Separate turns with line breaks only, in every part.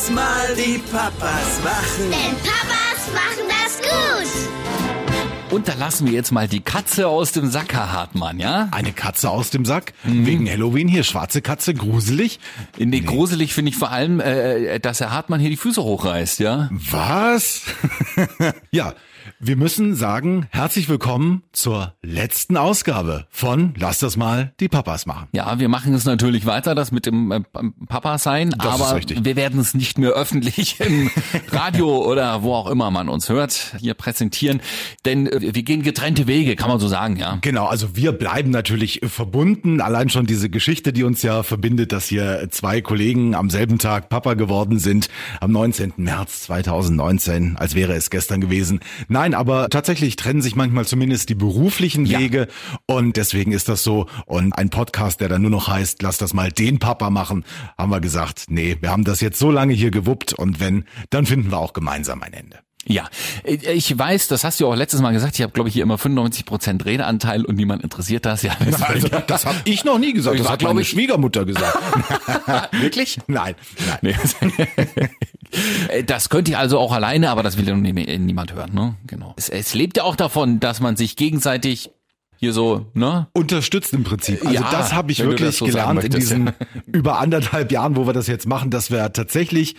das mal, die Papas machen.
Denn Papas machen das gut.
Und da lassen wir jetzt mal die Katze aus dem Sack, Herr Hartmann, ja?
Eine Katze aus dem Sack? Wegen Halloween hier, schwarze Katze, gruselig?
Nee, gruselig finde ich vor allem, äh, dass Herr Hartmann hier die Füße hochreißt, ja?
Was? ja, wir müssen sagen, herzlich willkommen zur letzten Ausgabe von Lass das mal die Papas machen.
Ja, wir machen es natürlich weiter, das mit dem äh, Papa sein,
Das
aber wir werden es nicht mehr öffentlich im Radio oder wo auch immer man uns hört, hier präsentieren, denn äh, wir gehen getrennte Wege, kann man so sagen, ja.
Genau, also wir bleiben natürlich verbunden. Allein schon diese Geschichte, die uns ja verbindet, dass hier zwei Kollegen am selben Tag Papa geworden sind, am 19. März 2019, als wäre es gestern gewesen. Nein, aber tatsächlich trennen sich manchmal zumindest die beruflichen
Ja.
Wege und deswegen ist das so. Und ein Podcast, der dann nur noch heißt, lass das mal den Papa machen, haben wir gesagt, nee, wir haben das jetzt so lange hier gewuppt und wenn, dann finden wir auch gemeinsam ein Ende.
Ja, ich weiß, das hast du auch letztes Mal gesagt, ich habe glaube ich hier immer 95% Redeanteil und niemand interessiert das. Ja, das
Also, das habe ich noch nie gesagt, das
war,
hat meine
ich-
Schwiegermutter gesagt.
wirklich?
Nein, nein.
Nee. Äh, Das könnt ihr also auch alleine, aber das will ja nie- niemand hören, ne? Genau. Es, es lebt ja auch davon, dass man sich gegenseitig hier so, ne?
unterstützt im Prinzip. Also
Ja,
das habe ich wirklich
so
gelernt in diesen über anderthalb Jahren, wo wir das jetzt machen, dass wir tatsächlich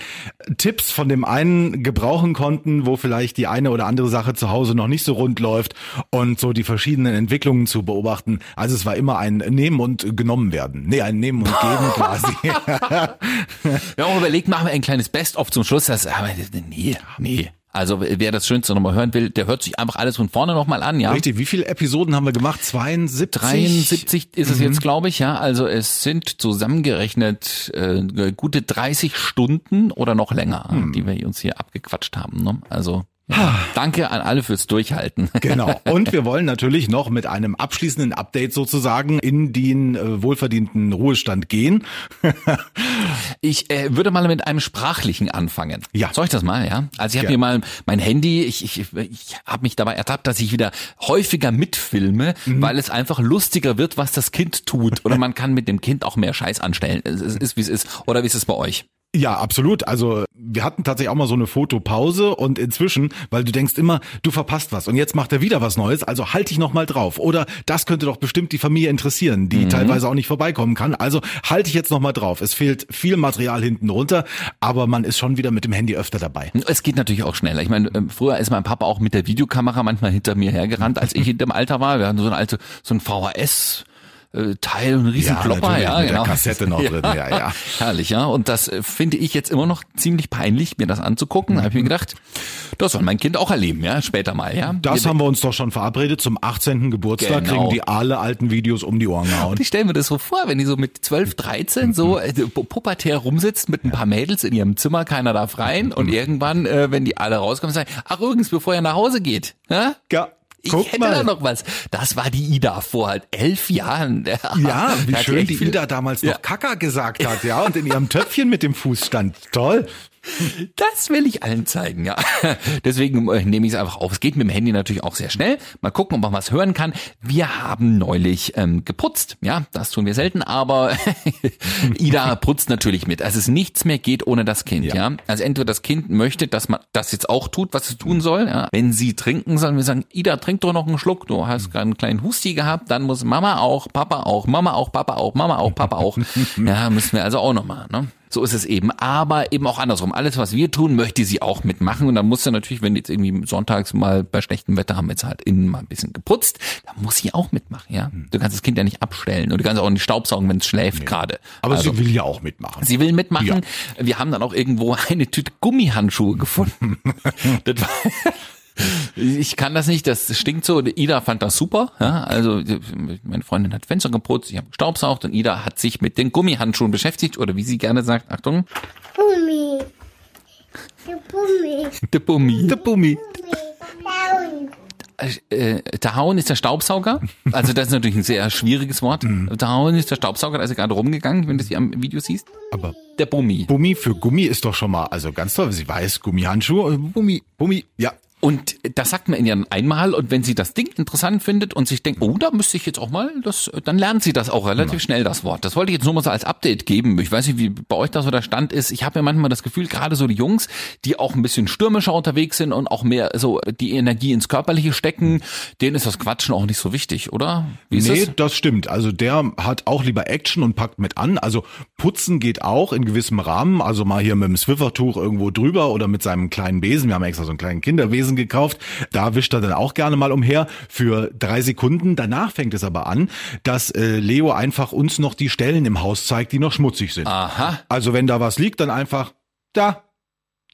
Tipps von dem einen gebrauchen konnten, wo vielleicht die eine oder andere Sache zu Hause noch nicht so rund läuft und so die verschiedenen Entwicklungen zu beobachten. Also es war immer ein Nehmen und genommen werden. Nee, ein Nehmen und Geben quasi.
Wir haben auch überlegt, machen wir ein kleines Best-of zum Schluss. Das, aber nee, nee. Also wer das Schönste nochmal hören will, der hört sich einfach alles von vorne nochmal an, ja.
Richtig, wie viele Episoden haben wir gemacht? 72?
73 ist es
Mhm.
jetzt, glaube ich, ja. Also es sind zusammengerechnet äh, gute 30 Stunden oder noch länger,
Hm.
die wir uns hier abgequatscht haben. Ne? Also ja, danke an alle fürs Durchhalten.
Genau. Und wir wollen natürlich noch mit einem abschließenden Update sozusagen in den äh, wohlverdienten Ruhestand gehen.
Ich äh, würde mal mit einem sprachlichen anfangen.
Ja.
Soll ich das mal, ja? Also ich habe
Ja.
hier mal mein Handy, ich, ich, ich habe mich dabei ertappt, dass ich wieder häufiger mitfilme,
Mhm.
weil es einfach lustiger wird, was das Kind tut. Oder man kann mit dem Kind auch mehr Scheiß anstellen. Es es ist, wie es ist. Oder wie ist es bei euch?
Ja, absolut. Also wir hatten tatsächlich auch mal so eine Fotopause und inzwischen, weil du denkst immer, du verpasst was und jetzt macht er wieder was Neues, also halt dich noch mal drauf. Oder das könnte doch bestimmt die Familie interessieren, die teilweise auch nicht vorbeikommen kann. Also halt dich jetzt noch mal drauf. Es fehlt viel Material hinten runter, aber man ist schon wieder mit dem Handy öfter dabei.
Es geht natürlich auch schneller. Ich meine, ähm, früher ist mein Papa auch mit der Videokamera manchmal hinter mir hergerannt, als ich in dem Alter war. Wir hatten so eine alte, so ein VHS. Äh, Teil, ein riesen
Ja,
Klopper, ja,
mit der
genau.
Kassette noch drin, ja, ja.
Herrlich, ja. Und das äh, finde ich jetzt immer noch ziemlich peinlich, mir das anzugucken. Da habe ich mir gedacht, das soll mein Kind auch erleben, ja, später mal, ja.
Das haben wir uns doch schon verabredet. Zum 18. Geburtstag
Genau.
kriegen die alle alten Videos um die Ohren gehauen.
ich stelle mir das so vor, wenn die so mit 12, 13 so äh, pu- pubertär rumsitzt mit ein paar Mädels in ihrem Zimmer, keiner darf rein und irgendwann, äh, wenn die alle rauskommen, sagen, ach übrigens, bevor ihr nach Hause geht, ja?
Ja,
Ich
guck
hätte
mal.
da noch was. Das war die Ida vor halt elf Jahren.
Ja, wie schön die
viel-
Ida damals noch
Ja.
Kaka gesagt hat, ja, und in ihrem Töpfchen mit dem Fuß stand. Toll.
Das will ich allen zeigen, ja. Deswegen äh, nehme ich es einfach auf. Es geht mit dem Handy natürlich auch sehr schnell. Mal gucken, ob man was hören kann. Wir haben neulich ähm, geputzt. Ja, das tun wir selten, aber Ida putzt natürlich mit. Also es nichts mehr geht ohne das Kind, ja.
Ja.
Also entweder das Kind möchte, dass man das jetzt auch tut, was es tun soll. Ja. Wenn sie trinken, sollen wir sagen, Ida, trink doch noch einen Schluck. Du hast gerade einen kleinen Husti gehabt, dann muss Mama auch, Papa auch, Mama auch, Papa auch, Mama auch, Papa auch. Ja, müssen wir also auch noch mal, ne? So ist es eben. Aber eben auch andersrum. Alles, was wir tun, möchte sie auch mitmachen. Und dann muss sie natürlich, wenn jetzt irgendwie sonntags mal bei schlechtem Wetter haben wir jetzt halt innen mal ein bisschen geputzt, dann muss sie auch mitmachen, ja. Du kannst das Kind ja nicht abstellen und du kannst auch nicht staubsaugen, wenn es schläft gerade.
Aber
Also,
sie will ja auch mitmachen.
Sie will mitmachen. Wir haben dann auch irgendwo eine Tüte Gummihandschuhe gefunden. das war, ich kann das nicht, das stinkt so. Ida fand das super. Ja, also meine Freundin hat Fenster geputzt, ich habe gestaubsaugt und Ida hat sich mit den Gummihandschuhen beschäftigt oder wie sie gerne sagt, Achtung,
Bummi. Der Bummi.
der Bummi.
Der Bummi.
Äh, Tahauen ist der Staubsauger. Also das ist natürlich ein sehr schwieriges Wort. Tahauen ist der Staubsauger, da ist er gerade rumgegangen, wenn du sie am Video siehst.
Aber
Der Bummi.
Bummi für Gummi ist doch schon mal, also ganz toll. Sie weiß, Gummihandschuhe, äh, Bummi, Bummi, ja.
Und das sagt man ihnen ja einmal und wenn sie das Ding interessant findet und sich denkt, oh, da müsste ich jetzt auch mal, das, dann lernt sie das auch relativ schnell, das Wort. Das wollte ich jetzt nur mal so als Update geben. Ich weiß nicht, wie bei euch da so der Stand ist. Ich habe ja manchmal das Gefühl, gerade so die Jungs, die auch ein bisschen stürmischer unterwegs sind und auch mehr so die Energie ins Körperliche stecken, denen ist das Quatschen auch nicht so wichtig, oder? Wie ist
nee,
das?
das stimmt. Also der hat auch lieber Action und packt mit an. Also putzen geht auch in gewissem Rahmen. Also mal hier mit dem Swiffertuch irgendwo drüber oder mit seinem kleinen Besen. Wir haben extra so einen kleinen Kinderbesen gekauft. Da wischt er dann auch gerne mal umher für drei Sekunden. Danach fängt es aber an, dass äh, Leo einfach uns noch die Stellen im Haus zeigt, die noch schmutzig sind.
Aha.
Also wenn da was liegt, dann einfach da,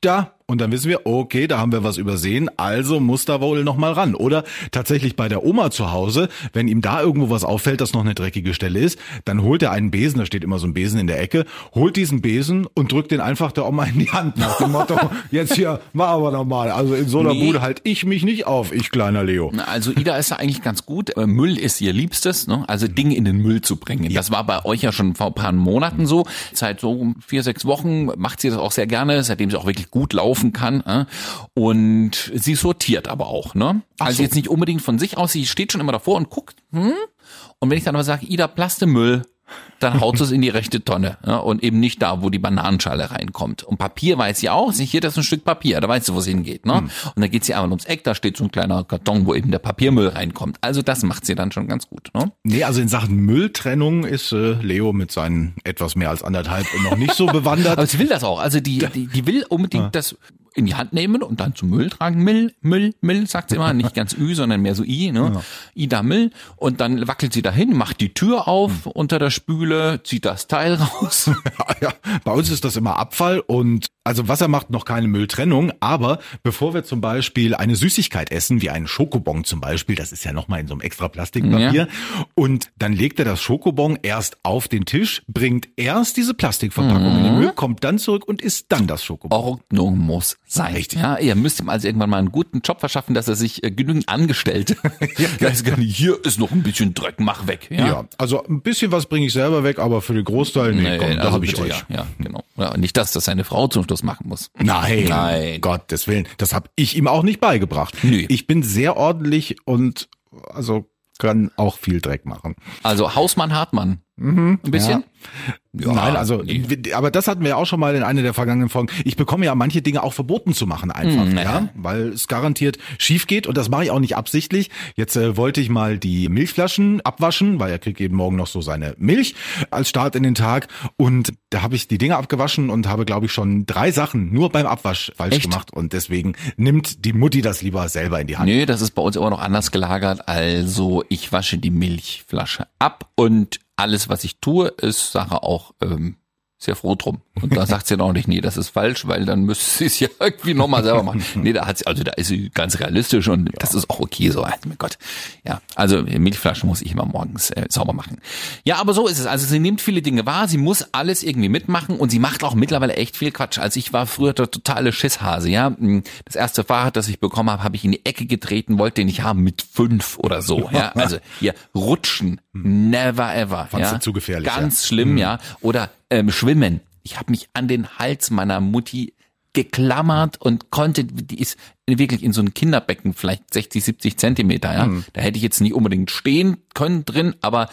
da. Und dann wissen wir, okay, da haben wir was übersehen, also muss da wohl noch mal ran. Oder tatsächlich bei der Oma zu Hause, wenn ihm da irgendwo was auffällt, dass noch eine dreckige Stelle ist, dann holt er einen Besen, da steht immer so ein Besen in der Ecke, holt diesen Besen und drückt den einfach der Oma in die Hand nach dem Motto, jetzt hier, mach aber noch mal. Also in so einer
Nee.
Bude halt ich mich nicht auf, ich kleiner Leo.
Also Ida ist ja eigentlich ganz gut. Müll ist ihr Liebstes, ne? also Dinge in den Müll zu bringen. Das war bei euch ja schon vor ein paar Monaten so. Seit so vier, sechs Wochen macht sie das auch sehr gerne, seitdem sie auch wirklich gut laufen kann. Äh? Und sie sortiert aber auch. Ne? Also
so.
jetzt nicht unbedingt von sich aus, sie steht schon immer davor und guckt. Hm? Und wenn ich dann aber sage, Ida, Plastemüll, dann haut es in die rechte Tonne ja, und eben nicht da, wo die Bananenschale reinkommt. Und Papier weiß sie auch, sich hier das ist ein Stück Papier, da weiß sie, wo es hingeht. Ne? Und dann geht sie einmal ums Eck, da steht so ein kleiner Karton, wo eben der Papiermüll reinkommt. Also das macht sie dann schon ganz gut. Ne?
Nee, also in Sachen Mülltrennung ist äh, Leo mit seinen etwas mehr als anderthalb noch nicht so bewandert.
Aber sie will das auch. Also die, die, die will unbedingt das in die Hand nehmen und dann zum Müll tragen. Müll, Müll, Müll, sagt sie immer. Nicht ganz Ü, sondern mehr so I. Ne? Ida Müll. Und dann wackelt sie dahin, macht die Tür auf unter der Spüle, zieht das Teil raus.
ja, bei uns ist das immer Abfall und also Wasser macht noch keine Mülltrennung, aber bevor wir zum Beispiel eine Süßigkeit essen, wie einen Schokobon zum Beispiel, das ist ja nochmal in so einem extra Plastikpapier, und dann legt er das Schokobon erst auf den Tisch, bringt erst diese Plastikverpackung in den Müll, kommt dann zurück und isst dann das Schokobon.
Ordnung muss sein.
Richtig.
Ja, ihr müsst ihm also irgendwann mal einen guten Job verschaffen, dass er sich äh, genügend Angestellte. ja, hier ist noch ein bisschen Dreck, mach weg. Ja.
Ja. also ein bisschen was bringe ich selber weg, aber für den Großteil, nee,
Nee,
komm, da
also
habe ich euch.
Ja, ja, genau. Ja, nicht, dass das seine Frau zum Schluss machen muss.
Nein,
Nein.
Gottes Willen, das habe ich ihm auch nicht beigebracht.
Nö.
Ich bin sehr ordentlich und also kann auch viel Dreck machen.
Also Hausmann, Hartmann. Ein bisschen? Ja,
Nein, also,
nee.
aber das hatten wir ja auch schon mal in einer der vergangenen Folgen. Ich bekomme ja manche Dinge auch verboten zu machen einfach,
Hm,
ja,
ja.
weil es garantiert schief geht und das mache ich auch nicht absichtlich. Jetzt äh, wollte ich mal die Milchflaschen abwaschen, weil er kriegt jeden Morgen noch so seine Milch als Start in den Tag und da habe ich die Dinge abgewaschen und habe, glaube ich, schon drei Sachen nur beim Abwasch falsch
Echt?
gemacht und deswegen nimmt die Mutti das lieber selber in die Hand.
Nee, das ist bei uns immer noch anders gelagert. Also ich wasche die Milchflasche ab und alles, was ich tue, ist Sache auch ähm, sehr froh drum. Und da sagt sie dann auch nicht, nee, das ist falsch, weil dann müsste sie es ja irgendwie nochmal selber machen. Nee, da hat sie, also da ist sie ganz realistisch und das ist auch okay so. Also, mein Gott. Ja, also Milchflasche muss ich immer morgens äh, sauber machen. Ja, aber so ist es. Also sie nimmt viele Dinge wahr, sie muss alles irgendwie mitmachen und sie macht auch mittlerweile echt viel Quatsch. Also ich war früher der totale Schisshase, ja. Das erste Fahrrad, das ich bekommen habe, habe ich in die Ecke getreten, wollte den nicht haben mit fünf oder so, ja. Also hier, rutschen, never ever.
Fandst
ja?
zu gefährlich,
Ganz schlimm, ja. Oder ähm, schwimmen. Ich habe mich an den Hals meiner Mutti geklammert und konnte, die ist wirklich in so einem Kinderbecken, vielleicht 60, 70 Zentimeter, ja. Da hätte ich jetzt nicht unbedingt stehen können drin, aber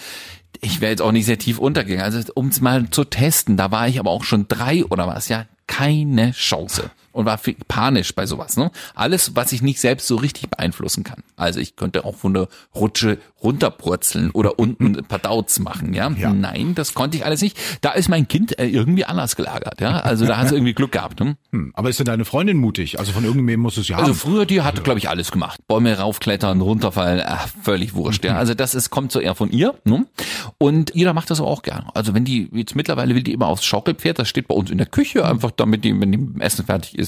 ich wäre jetzt auch nicht sehr tief untergegangen. Also um es mal zu testen, da war ich aber auch schon drei oder was, ja, keine Chance. Und war panisch bei sowas. Ne? Alles, was ich nicht selbst so richtig beeinflussen kann. Also ich könnte auch von der Rutsche runterpurzeln oder unten ein paar Dauts machen. Ja?
Ja.
Nein, das konnte ich alles nicht. Da ist mein Kind äh, irgendwie anders gelagert. Ja? Also da hat sie irgendwie Glück gehabt. Ne?
Hm, Aber ist denn deine Freundin mutig? Also von irgendwem muss es ja
Also
haben.
früher, die hat, glaube ich, alles gemacht. Bäume raufklettern, runterfallen, ach, völlig wurscht. Ja. Also das ist, kommt so eher von ihr. Ne? Und jeder macht das auch gerne. Also wenn die, jetzt mittlerweile will die immer aufs Schaukelpferd, das steht bei uns in der Küche, einfach damit die, wenn die Essen fertig ist,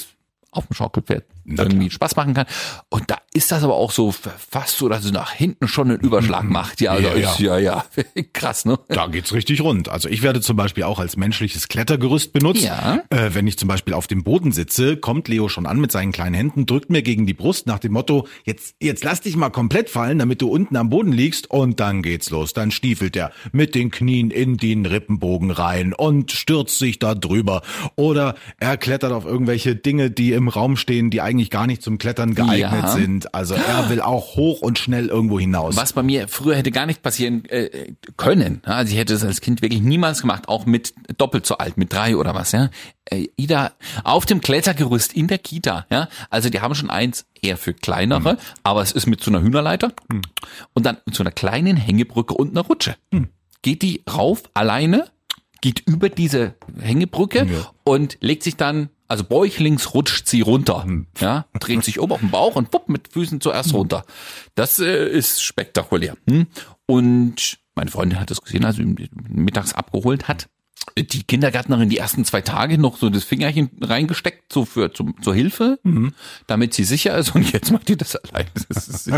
auf dem Schaukelpferd irgendwie Spaß machen kann. Und da ist das aber auch so fast so, dass es nach hinten schon einen Überschlag macht. Ja, also
Ja,
ist, ja, ja, krass, ne?
Da geht's richtig rund. Also ich werde zum Beispiel auch als menschliches Klettergerüst benutzt.
Ja.
Äh, wenn ich zum Beispiel auf dem Boden sitze, kommt Leo schon an mit seinen kleinen Händen, drückt mir gegen die Brust nach dem Motto, jetzt, jetzt lass dich mal komplett fallen, damit du unten am Boden liegst und dann geht's los. Dann stiefelt er mit den Knien in den Rippenbogen rein und stürzt sich da drüber. Oder er klettert auf irgendwelche Dinge, die im Raum stehen, die eigentlich eigentlich gar nicht zum Klettern geeignet
Ja.
sind. Also er will auch hoch und schnell irgendwo hinaus.
Was bei mir früher hätte gar nicht passieren äh, können. Ja, Also ich hätte es als Kind wirklich niemals gemacht, auch mit doppelt so alt, mit drei oder was, ja. Äh, Ida auf dem Klettergerüst in der Kita, ja. Also die haben schon eins eher für kleinere,
Hm.
aber es ist mit so einer Hühnerleiter und dann mit so einer kleinen Hängebrücke und einer Rutsche.
Hm.
Geht die rauf alleine, geht über diese Hängebrücke und legt sich dann also bäuchlings rutscht sie runter,
Hm.
ja, dreht sich um auf den Bauch und wupp, mit Füßen zuerst runter. Das äh, ist spektakulär. Hm? Und meine Freundin hat das gesehen, also mittags abgeholt hat. Die Kindergärtnerin die ersten zwei Tage noch so das Fingerchen reingesteckt, so für zum, zur Hilfe, damit sie sicher ist. Und jetzt macht die das allein. Das ist,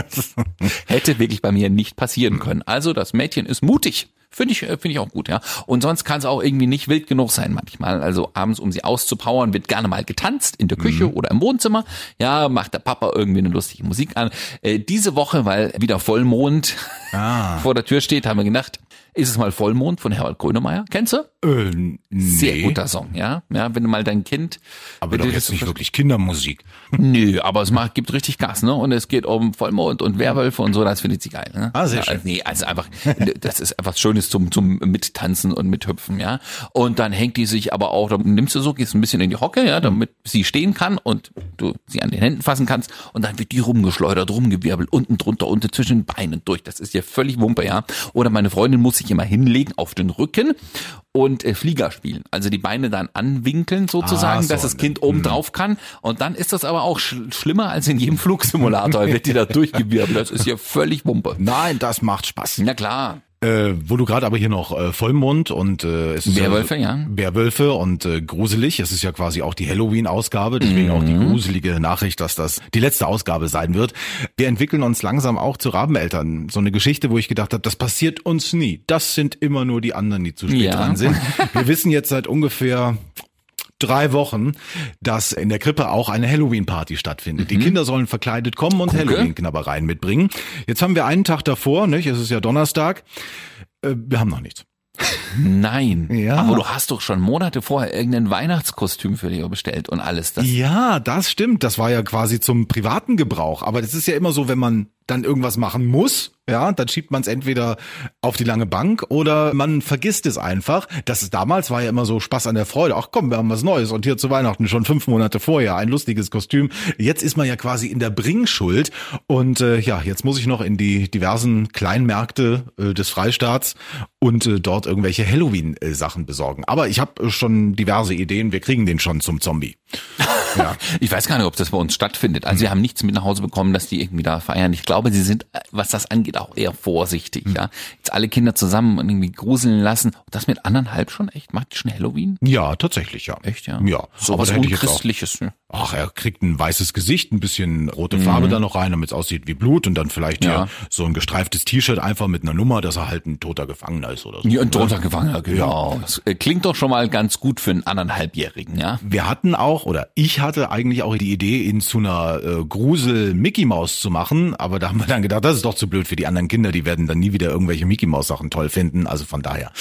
hätte wirklich bei mir nicht passieren können. Also das Mädchen ist mutig. Finde ich, äh, finde ich auch gut, ja. Und sonst kann es auch irgendwie nicht wild genug sein manchmal. Also abends, um sie auszupowern, wird gerne mal getanzt in der Küche oder im Wohnzimmer. Ja, macht der Papa irgendwie eine lustige Musik an. Äh, diese Woche, weil wieder Vollmond vor der Tür steht, haben wir gedacht, ist es mal Vollmond von Herbert Grönemeyer. Kennst du?
äh, nee,
Sehr guter Song, ja. Ja, wenn du mal dein Kind.
aber doch
du
jetzt nicht wirklich Kindermusik.
Nö, aber es macht, gibt richtig Gas, ne? Und es geht um Vollmond und Werwölfe und so, das findet sie geil, ne?
Ah, sehr
ja,
schön.
Nee, also einfach, das ist einfach Schönes zum, zum Mittanzen und Mithüpfen, ja? Und dann hängt die sich aber auch, dann nimmst du so, gehst ein bisschen in die Hocke, ja, damit sie stehen kann und du sie an den Händen fassen kannst und dann wird die rumgeschleudert, rumgewirbelt, unten drunter, unten zwischen den Beinen durch. Das ist ja völlig Wumpe, ja? Oder meine Freundin muss sich immer hinlegen auf den Rücken und äh, Flieger spielen. Also die Beine dann anwinkeln sozusagen,
Ah, so,
dass das. Kind oben drauf kann. Und dann ist das aber auch sch schlimmer als in jedem Flugsimulator, wird die da durchgewirbelt. Das ist ja völlig Wumpe.
Nein, das macht Spaß.
Na klar.
Äh, wo du gerade aber hier noch äh, Vollmond und äh, es ist
Werwölfe, ja.
Werwölfe und äh, gruselig. Es ist ja quasi auch die Halloween-Ausgabe, deswegen auch die
Mhm.
gruselige Nachricht, dass das die letzte Ausgabe sein wird. Wir entwickeln uns langsam auch zu Rabeneltern. So eine Geschichte, wo ich gedacht habe, das passiert uns nie. Das sind immer nur die anderen, die zu spät
Ja.
dran sind. Wir wissen jetzt seit ungefähr drei Wochen, dass in der Krippe auch eine Halloween-Party stattfindet. Die Kinder sollen verkleidet kommen und Halloween-Knabbereien mitbringen. Jetzt haben wir einen Tag davor, nicht? Es ist ja Donnerstag. Äh, wir haben noch nichts.
Nein.
Ja.
Aber du hast doch schon Monate vorher irgendein Weihnachtskostüm für dich bestellt und alles. Das
Ja, das stimmt. Das war ja quasi zum privaten Gebrauch. Aber das ist ja immer so, wenn man dann irgendwas machen muss, ja, dann schiebt man es entweder auf die lange Bank oder man vergisst es einfach. Das ist, damals war ja immer so Spaß an der Freude. Ach komm, wir haben was Neues und hier zu Weihnachten schon fünf Monate vorher ein lustiges Kostüm. Jetzt ist man ja quasi in der Bringschuld und äh, ja, jetzt muss ich noch in die diversen Kleinmärkte äh, des Freistaats und äh, dort irgendwelche Halloween-Sachen besorgen. Aber ich habe schon diverse Ideen. Wir kriegen den schon zum Zombie. Ja.
Ich weiß gar nicht, ob das bei uns stattfindet. Also wir haben nichts mit nach Hause bekommen, dass die irgendwie da feiern. Ich glaube, sie sind, was das angeht, auch eher vorsichtig. Ja, jetzt alle Kinder zusammen und irgendwie gruseln lassen. Das mit anderthalb schon echt? Macht die schon Halloween?
Ja, tatsächlich, ja.
Echt, ja?
Ja,
So
aber
was Unchristliches. Ne?
Ach, er kriegt ein weißes Gesicht, ein bisschen rote Farbe da noch rein, damit es aussieht wie Blut und dann vielleicht
Ja.
ja. so ein gestreiftes T-Shirt einfach mit einer Nummer, dass er halt ein toter Gefangener ist oder so.
Ja, ein toter Gefangener, genau. Das äh, klingt doch schon mal ganz gut für einen anderthalbjährigen, ja?
Wir hatten auch, oder ich hatte eigentlich auch die Idee, ihn zu einer äh, Grusel-Mickey-Maus zu machen, aber da haben wir dann gedacht, das ist doch zu blöd für die anderen Kinder, die werden dann nie wieder irgendwelche Mickey-Maus-Sachen toll finden. Also von daher,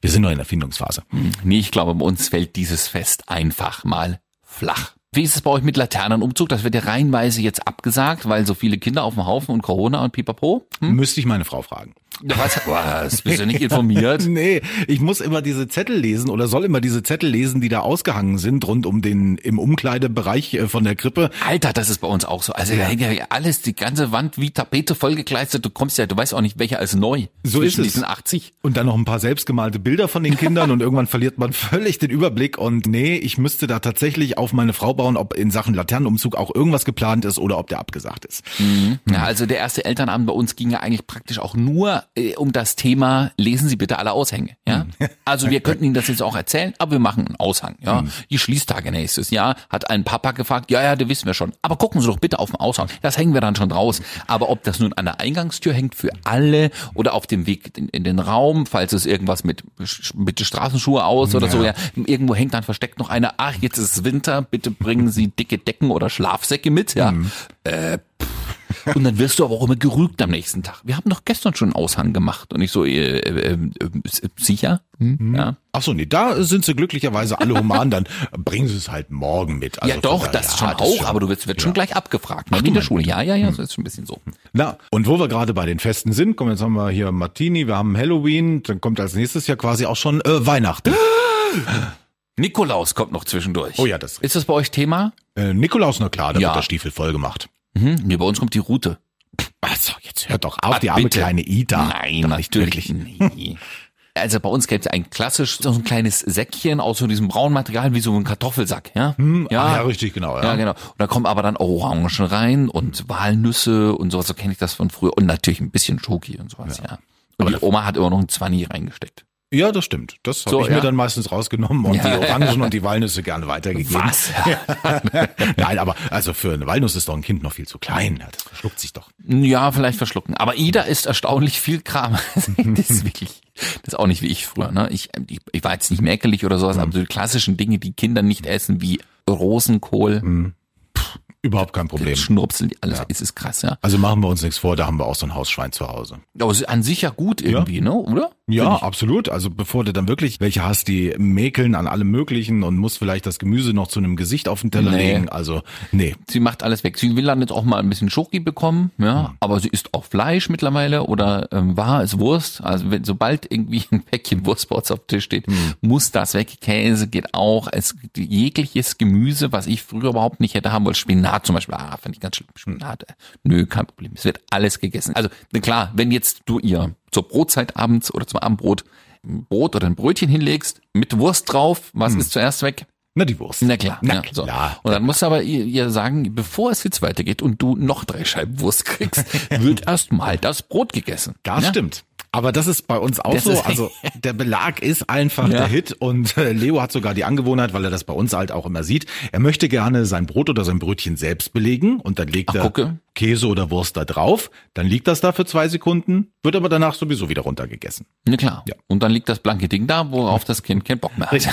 wir sind noch in der Findungsphase.
Nee, ich glaube, bei uns fällt dieses Fest einfach mal flach. Wie ist es bei euch mit Laternenumzug? Das wird ja reihenweise jetzt abgesagt, weil so viele Kinder auf dem Haufen und Corona und pipapo. Hm?
Müsste ich meine Frau fragen.
Was, was? Bist du nicht informiert?
Nee, ich muss immer diese Zettel lesen oder soll immer diese Zettel lesen, die da ausgehangen sind rund um den im Umkleidebereich äh, von der Krippe.
Alter, das ist bei uns auch so. Also da hängt ja alles, die ganze Wand wie Tapete vollgekleistert. Du kommst ja, du weißt auch nicht, welcher ist neu.
So
Zwischen
ist es.
diesen 80.
Und dann noch ein paar selbstgemalte Bilder von den Kindern und irgendwann verliert man völlig den Überblick und nee, ich müsste da tatsächlich auf meine Frau bauen, ob in Sachen Laternenumzug auch irgendwas geplant ist oder ob der abgesagt ist.
Ja, also der erste Elternabend bei uns ging ja eigentlich praktisch auch nur um das Thema, lesen Sie bitte alle Aushänge. Ja? Also wir könnten Ihnen das jetzt auch erzählen, aber wir machen einen Aushang. Ja? Die Schließtage nächstes Jahr hat ein Papa gefragt, ja, ja, das wissen wir schon. Aber gucken Sie doch bitte auf den Aushang. Das hängen wir dann schon raus. Aber ob das nun an der Eingangstür hängt für alle oder auf dem Weg in, in den Raum, falls es irgendwas mit, mit Straßenschuhe aus oder so, ja, irgendwo hängt dann versteckt noch einer, ach, jetzt ist es Winter, bitte bringen Sie dicke Decken oder Schlafsäcke mit, ja. Äh, pff, Und dann wirst du aber auch immer gerügt am nächsten Tag. Wir haben doch gestern schon einen Aushang gemacht. Und ich so, äh, äh, äh, sicher? Hm? Ja.
Ach so, nee, da sind sie glücklicherweise alle human, dann bringen sie es halt morgen mit. Also
ja, doch,
von
das
daher,
schon
ja,
auch, aber du wirst, wird schon
ja.
gleich abgefragt. Ne?
Ach,
in der Schule. Ja, ja,
Hm.
ja, so ist schon ein bisschen so.
Na, und wo wir gerade bei den Festen sind, komm, jetzt haben wir hier Martini, wir haben Halloween, dann kommt als nächstes ja quasi auch schon äh, Weihnachten.
Nikolaus kommt noch zwischendurch.
Oh ja, das ist
Ist das bei euch Thema?
Äh, Nikolaus, na klar, da
Ja.
wird der Stiefel voll gemacht.
Mhm. Nee, bei uns kommt die Route.
Also, jetzt hört doch auf,
Ah,
die arme
bitte.
kleine Ida.
Nein,
Doch nicht
natürlich
wirklich.
nie. Also bei uns gäbe es ein klassisch so ein kleines Säckchen aus so diesem braunen Material wie so ein Kartoffelsack, ja?
Hm, ja. ja, richtig, genau. Ja.
Ja, genau. Und da kommen aber dann Orangen rein und Walnüsse und sowas, so kenne ich das von früher. Und natürlich ein bisschen Schoki und sowas, ja. Und die Oma hat immer noch ein Zwanni reingesteckt.
Ja, das stimmt. Das habe
So,
ich mir
ja.
dann meistens rausgenommen und
Ja.
die Orangen und die Walnüsse gerne weitergegeben.
Was?
Nein, aber also für eine Walnuss ist doch ein Kind noch viel zu klein. Das verschluckt sich doch.
Ja, vielleicht verschlucken. Aber Ida ist erstaunlich viel Kram. das ist wirklich, das ist auch nicht wie ich früher. Ne? Ich, ich, ich war jetzt nicht mäkelig oder sowas, aber so die klassischen Dinge, die Kinder nicht essen, wie Rosenkohl,
Überhaupt kein Problem.
Schnurpsel, alles, es ist krass, ja.
Also machen wir uns nichts vor, da haben wir auch so ein Hausschwein zu Hause.
Aber es ist an sich ja gut irgendwie, ne, oder?
Ja, absolut. Also bevor du dann wirklich welche hast, die mäkeln an allem Möglichen und musst vielleicht das Gemüse noch zu einem Gesicht auf den Teller
Nee.
legen. Also, nee.
Sie macht alles weg. Sie will dann jetzt auch mal ein bisschen Schoki bekommen, ja,
Hm.
aber sie isst auch Fleisch mittlerweile oder ähm, war es Wurst. Also wenn sobald irgendwie ein Päckchen Wurst bei uns auf dem Tisch steht,
Hm.
muss das weg. Käse geht auch. Es jegliches Gemüse, was ich früher überhaupt nicht hätte haben wollen. Spinat zum Beispiel, ah, fand ich ganz schlimm. Spinat, äh, nö, kein Problem. Es wird alles gegessen. Also klar, wenn jetzt du ihr zur Brotzeit abends oder zum Abendbrot ein Brot oder ein Brötchen hinlegst mit Wurst drauf, was ist zuerst weg?
Na, die Wurst.
Na klar.
Na
ja, so.
klar.
Und dann musst du aber ihr, ihr sagen, bevor es jetzt weitergeht und du noch drei Scheiben Wurst kriegst, wird erst mal das Brot gegessen.
Das
ja?
stimmt. Aber das ist bei uns auch
Das
so. Also der Belag ist einfach
Ja.
der Hit und äh, Leo hat sogar die Angewohnheit, weil er das bei uns halt auch immer sieht. Er möchte gerne sein Brot oder sein Brötchen selbst belegen und dann legt
Ach,
er
gucke.
Käse oder Wurst da drauf. Dann liegt das da für zwei Sekunden, wird aber danach sowieso wieder runtergegessen.
Na klar.
Ja.
Und dann liegt das blanke Ding da, worauf das Kind keinen Bock mehr hat.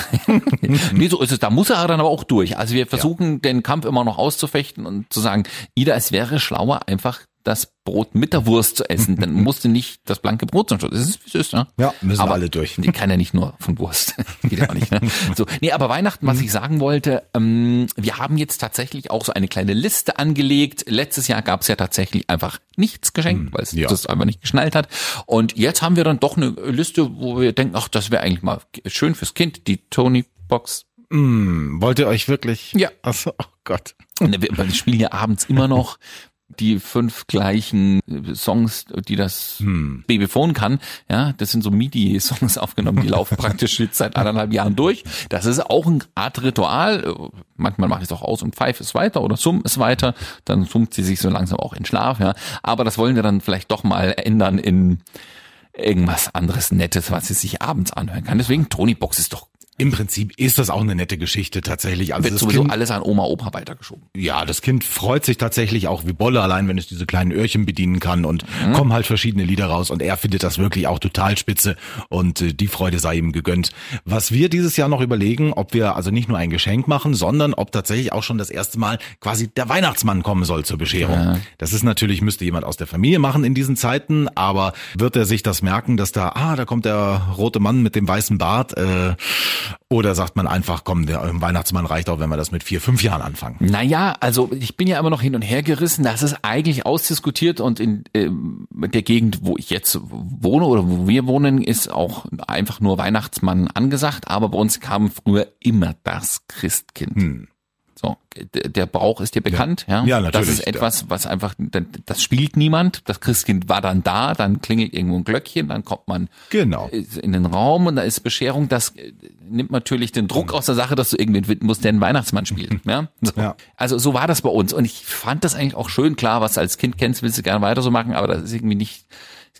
nee, so ist es. Da muss er dann aber auch durch. Also wir versuchen den Kampf immer noch auszufechten und zu sagen, Ida, es wäre schlauer, einfach das Brot mit der Wurst zu essen. Dann musst du nicht das blanke Brot zum Schluss. Das ist, ist, ne?
Ja, müssen
aber
alle durch.
Die kann ja nicht nur von Wurst. Geht ja auch nicht. Ne? So, nee, aber Weihnachten, was ich sagen wollte, ähm, wir haben jetzt tatsächlich auch so eine kleine Liste angelegt. Letztes Jahr gab es ja tatsächlich einfach nichts geschenkt, weil es
ja.
das einfach nicht geschnallt hat. Und jetzt haben wir dann doch eine Liste, wo wir denken, ach, das wäre eigentlich mal schön fürs Kind, die Tony Box.
Hm, wollt ihr euch wirklich?
Ja.
Achso, oh Gott.
Ne, Wir wir spielen ja abends immer noch die fünf gleichen äh, Songs, die das
Hm.
Babyphone kann. Ja, das sind so MIDI-Songs aufgenommen, die laufen praktisch jetzt seit anderthalb Jahren durch. Das ist auch eine Art Ritual. Äh, Manchmal mache ich es auch aus und pfeife es weiter oder summ es weiter. Dann summt sie sich so langsam auch in Schlaf. Ja, aber das wollen wir dann vielleicht doch mal ändern in irgendwas anderes Nettes, was sie sich abends anhören kann. Deswegen Tony Box ist doch
Im Prinzip ist das auch eine nette Geschichte tatsächlich. Also
wird sowieso
kind,
alles an Oma Opa weitergeschoben.
ja, das Kind freut sich tatsächlich auch wie Bolle allein, wenn es diese kleinen Öhrchen bedienen kann und kommen halt verschiedene Lieder raus und er findet das wirklich auch total spitze und äh, die Freude sei ihm gegönnt. Was wir dieses Jahr noch überlegen, ob wir also nicht nur ein Geschenk machen, sondern ob tatsächlich auch schon das erste Mal quasi der Weihnachtsmann kommen soll zur Bescherung. Das ist natürlich, müsste jemand aus der Familie machen in diesen Zeiten, aber wird er sich das merken, dass da, ah, da kommt der rote Mann mit dem weißen Bart, äh, oder sagt man einfach, komm, der Weihnachtsmann reicht auch, wenn wir das mit vier, fünf Jahren anfangen.
Naja, also ich bin ja immer noch hin und her gerissen. Das ist eigentlich ausdiskutiert und in ähm, der Gegend, wo ich jetzt wohne oder wo wir wohnen, ist auch einfach nur Weihnachtsmann angesagt. Aber bei uns kam früher immer das Christkind. So, der Brauch ist dir bekannt, ja?
Ja,
Das
natürlich,
ist etwas, was einfach, das spielt niemand. Das Christkind war dann da, dann klingelt irgendwo ein Glöckchen, dann kommt man
Genau.
in den Raum und da ist Bescherung, das äh, nimmt natürlich den Druck aus der Sache, dass du irgendwen finden musst, der einen Weihnachtsmann spielt. Ja? So.
Ja.
Also so war das bei uns und ich fand das eigentlich auch schön, klar, was du als Kind kennst, willst du gerne weiter so machen, aber das ist irgendwie nicht,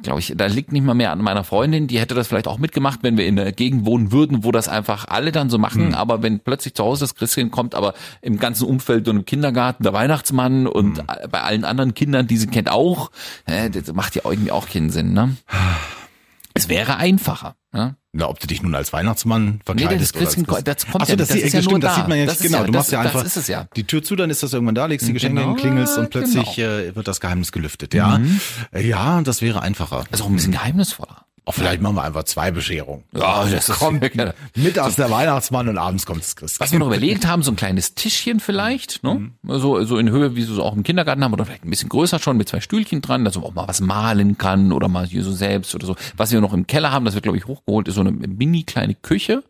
glaube ich, da liegt nicht mal mehr an meiner Freundin, die hätte das vielleicht auch mitgemacht, wenn wir in der Gegend wohnen würden, wo das einfach alle dann so machen, aber wenn plötzlich zu Hause das Christkind kommt, aber im ganzen Umfeld und im Kindergarten der Weihnachtsmann und bei allen anderen Kindern, die sie kennt auch, äh, das macht ja irgendwie auch keinen Sinn, ne? Es wäre einfacher. Ja?
Na, ob du dich nun als Weihnachtsmann
Nee,
verkleidest
das Christkind,
oder als
das kommt
Ach so,
ja,
das,
das ist ja nur
stimmt, das
da.
sieht man ja
Das
nicht. Genau,
ja-
du
das-
machst ja
das
einfach
es ja.
die Tür zu, dann ist das irgendwann da, legst die Geschenke
Genau,
hin, klingelst und plötzlich
genau.
äh, wird das Geheimnis gelüftet. Ja, Äh, ja, das wäre einfacher.
Das ist auch ein bisschen geheimnisvoller.
Auch vielleicht machen wir einfach zwei Bescherungen.
Ja, das ist-
kommt
ja.
mittags der Weihnachtsmann und abends kommt das Christkind.
Was wir noch überlegt haben, so ein kleines Tischchen vielleicht, ne? So, so in Höhe, wie sie so auch im Kindergarten haben, oder vielleicht ein bisschen größer schon mit zwei Stühlchen dran, dass man auch mal was malen kann oder mal hier so selbst oder so. Was wir noch im Keller haben, das wird, glaube ich, hochgeholt, ist so eine mini kleine Küche.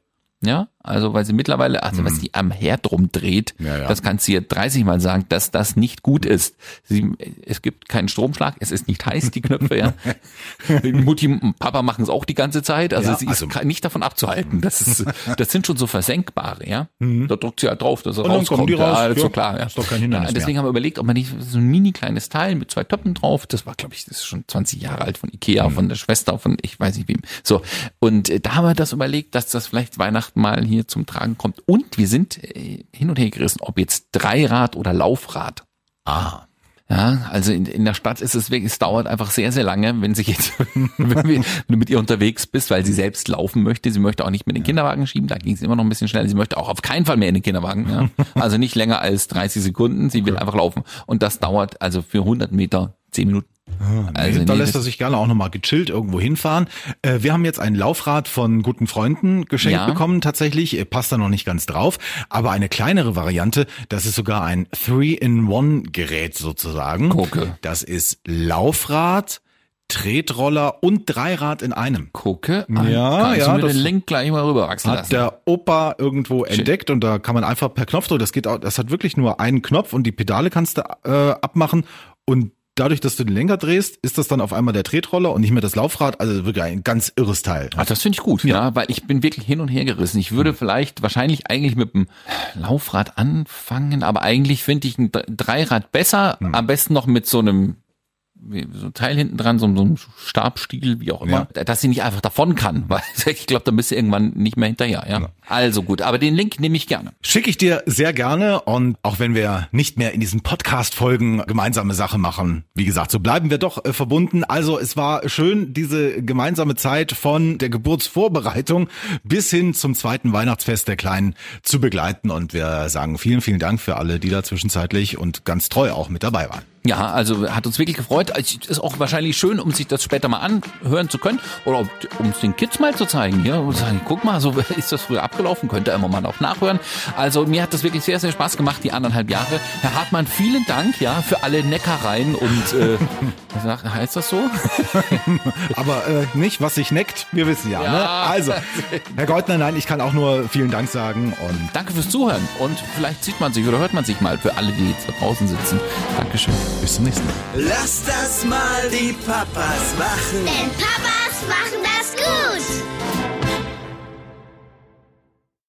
Ja, also weil sie mittlerweile, also was sie am Herd rumdreht,
Ja, ja.
das kannst du ihr 30 Mal sagen, dass das nicht gut ist. Sie, es gibt keinen Stromschlag, es ist nicht heiß, die Knöpfe, ja. Mutti und Papa machen es auch die ganze Zeit, also
Ja,
sie
also-
ist nicht davon abzuhalten. Das ist, das sind schon so versenkbare, ja. Da drückt sie halt drauf, dass er
Mhm.
Rauskommt.
die raus.
Ja, ist
Ja,
so klar, ja.
ist doch kein Hindernis
ja, deswegen
mehr.
haben wir überlegt, ob man nicht so ein mini kleines Teil mit zwei Töpfen drauf, das war, glaube ich, das ist schon 20 Jahre alt von Ikea,
Mhm.
von der Schwester, von ich weiß nicht wem. So. Und äh, da haben wir das überlegt, dass das vielleicht Weihnachten mal hier zum Tragen kommt. Und wir sind äh, hin und her gerissen, ob jetzt Dreirad oder Laufrad.
Ah.
Ja, also in, in der Stadt ist es wirklich, es dauert einfach sehr, sehr lange, wenn sich jetzt, wenn, wir, wenn du mit ihr unterwegs bist, weil sie selbst laufen möchte. Sie möchte auch nicht mit den Kinderwagen schieben, da ging es immer noch ein bisschen schneller. Sie möchte auch auf keinen Fall mehr in den Kinderwagen. Ja. Also nicht länger als 30 Sekunden. Sie will einfach laufen. Und das dauert also für 100 Meter 10 Minuten. Also
da
nee,
lässt er sich gerne auch nochmal gechillt irgendwo hinfahren. Äh, wir haben jetzt ein Laufrad von guten Freunden geschenkt
Ja.
bekommen tatsächlich. Passt da noch nicht ganz drauf. Aber eine kleinere Variante, das ist sogar ein Three-in-One-Gerät sozusagen.
Gucke.
Das ist Laufrad, Tretroller und Dreirad in einem.
gucke. an.
Ja,
Kannst
ja,
du mir
das
den Link gleich mal rüberwachsen
Hat
lassen.
der Opa irgendwo entdeckt und da kann man einfach per Knopfdruck, das geht auch, das hat wirklich nur einen Knopf und die Pedale kannst du äh, abmachen und dadurch, dass du den Lenker drehst, ist das dann auf einmal der Tretroller und nicht mehr das Laufrad, also wirklich ein ganz irres Teil.
Ach, das finde ich gut, ja. weil ich bin wirklich hin und her gerissen. Ich würde vielleicht wahrscheinlich eigentlich mit dem Laufrad anfangen, aber eigentlich finde ich ein Dre- Dreirad besser, am besten noch mit so einem so ein Teil hinten dran, so, so ein Stabstiel, wie auch immer, dass sie nicht einfach davon kann, weil ich glaube, dann bist du irgendwann nicht mehr hinterher, ja. Also gut, aber den Link nehme ich gerne.
Schicke ich dir sehr gerne und auch wenn wir nicht mehr in diesen Podcast-Folgen gemeinsame Sache machen, wie gesagt, so bleiben wir doch äh, verbunden. Also es war schön, diese gemeinsame Zeit von der Geburtsvorbereitung bis hin zum zweiten Weihnachtsfest der Kleinen zu begleiten und wir sagen vielen, vielen Dank für alle, die da zwischenzeitlich und ganz treu auch mit dabei waren.
Ja, also hat uns wirklich gefreut. Ist auch wahrscheinlich schön, um sich das später mal anhören zu können oder um es den Kids mal zu zeigen. Ja, und sagen, guck mal, so ist das früher abgelaufen, könnt ihr immer mal auch nachhören. Also mir hat das wirklich sehr, sehr Spaß gemacht, die anderthalb Jahre. Herr Hartmann, vielen Dank ja für alle Neckereien und äh, heißt das so?
Aber äh, nicht, was sich neckt, wir wissen ja.
Ja.
Ne? Also, Herr Goldner, nein, ich kann auch nur vielen Dank sagen und
Danke fürs Zuhören und vielleicht sieht man sich oder hört man sich mal für alle, die jetzt da draußen sitzen. Dankeschön.
Bis zum nächsten Mal.
Lass das mal die Papas machen.
Denn Papas machen das gut.